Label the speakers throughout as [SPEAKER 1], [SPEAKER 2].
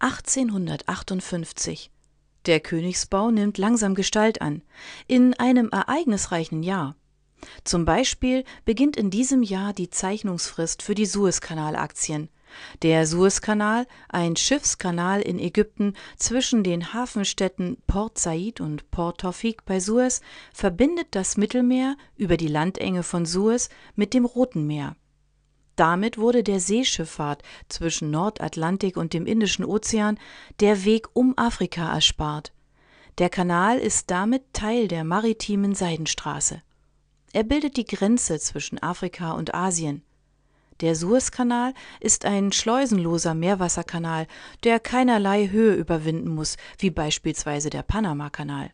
[SPEAKER 1] 1858. Der Königsbau nimmt langsam Gestalt an. In einem ereignisreichen Jahr. Zum Beispiel beginnt in diesem Jahr die Zeichnungsfrist für die Suezkanalaktien. Der Suezkanal, ein Schiffskanal in Ägypten zwischen den Hafenstädten Port Said und Port Tawfik bei Suez, verbindet das Mittelmeer über die Landenge von Suez mit dem Roten Meer. Damit wurde der Seeschifffahrt zwischen Nordatlantik und dem Indischen Ozean der Weg um Afrika erspart. Der Kanal ist damit Teil der maritimen Seidenstraße. Er bildet die Grenze zwischen Afrika und Asien. Der Suezkanal ist ein schleusenloser Meerwasserkanal, der keinerlei Höhe überwinden muss, wie beispielsweise der Panamakanal.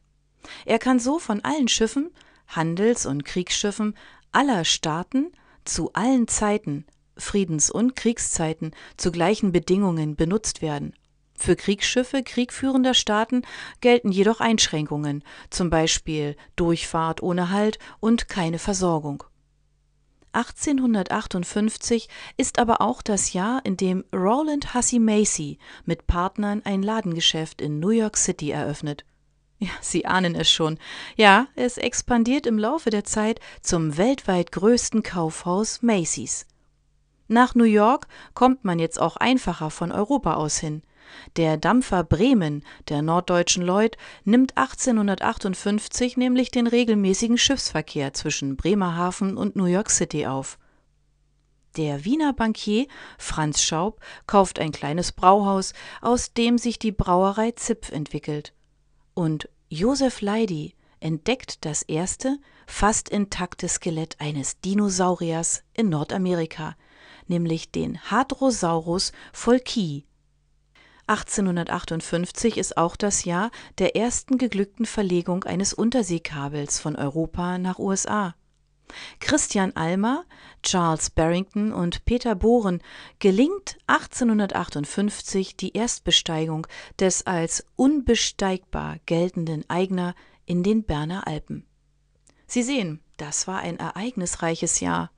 [SPEAKER 1] Er kann so von allen Schiffen, Handels- und Kriegsschiffen aller Staaten zu allen Zeiten, Friedens- und Kriegszeiten zu gleichen Bedingungen benutzt werden. Für Kriegsschiffe kriegführender Staaten gelten jedoch Einschränkungen, zum Beispiel Durchfahrt ohne Halt und keine Versorgung. 1858 ist aber auch das Jahr, in dem Roland Hussey Macy mit Partnern ein Ladengeschäft in New York City eröffnet. Ja, Sie ahnen es schon. Ja, es expandiert im Laufe der Zeit zum weltweit größten Kaufhaus Macy's. Nach New York kommt man jetzt auch einfacher von Europa aus hin. Der Dampfer Bremen der Norddeutschen Lloyd nimmt 1858 nämlich den regelmäßigen Schiffsverkehr zwischen Bremerhaven und New York City auf. Der Wiener Bankier Franz Schaub kauft ein kleines Brauhaus, aus dem sich die Brauerei Zipf entwickelt. Und Josef Leidy entdeckt das erste, fast intakte Skelett eines Dinosauriers in Nordamerika, nämlich den Hadrosaurus volkii 1858 ist auch das Jahr der ersten geglückten Verlegung eines Unterseekabels von Europa nach USA. Christian Almer, Charles Barrington und Peter Bohren gelingt 1858 die Erstbesteigung des als unbesteigbar geltenden Eigner in den Berner Alpen. Sie sehen, das war ein ereignisreiches Jahr.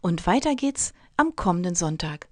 [SPEAKER 1] Und weiter geht's am kommenden Sonntag.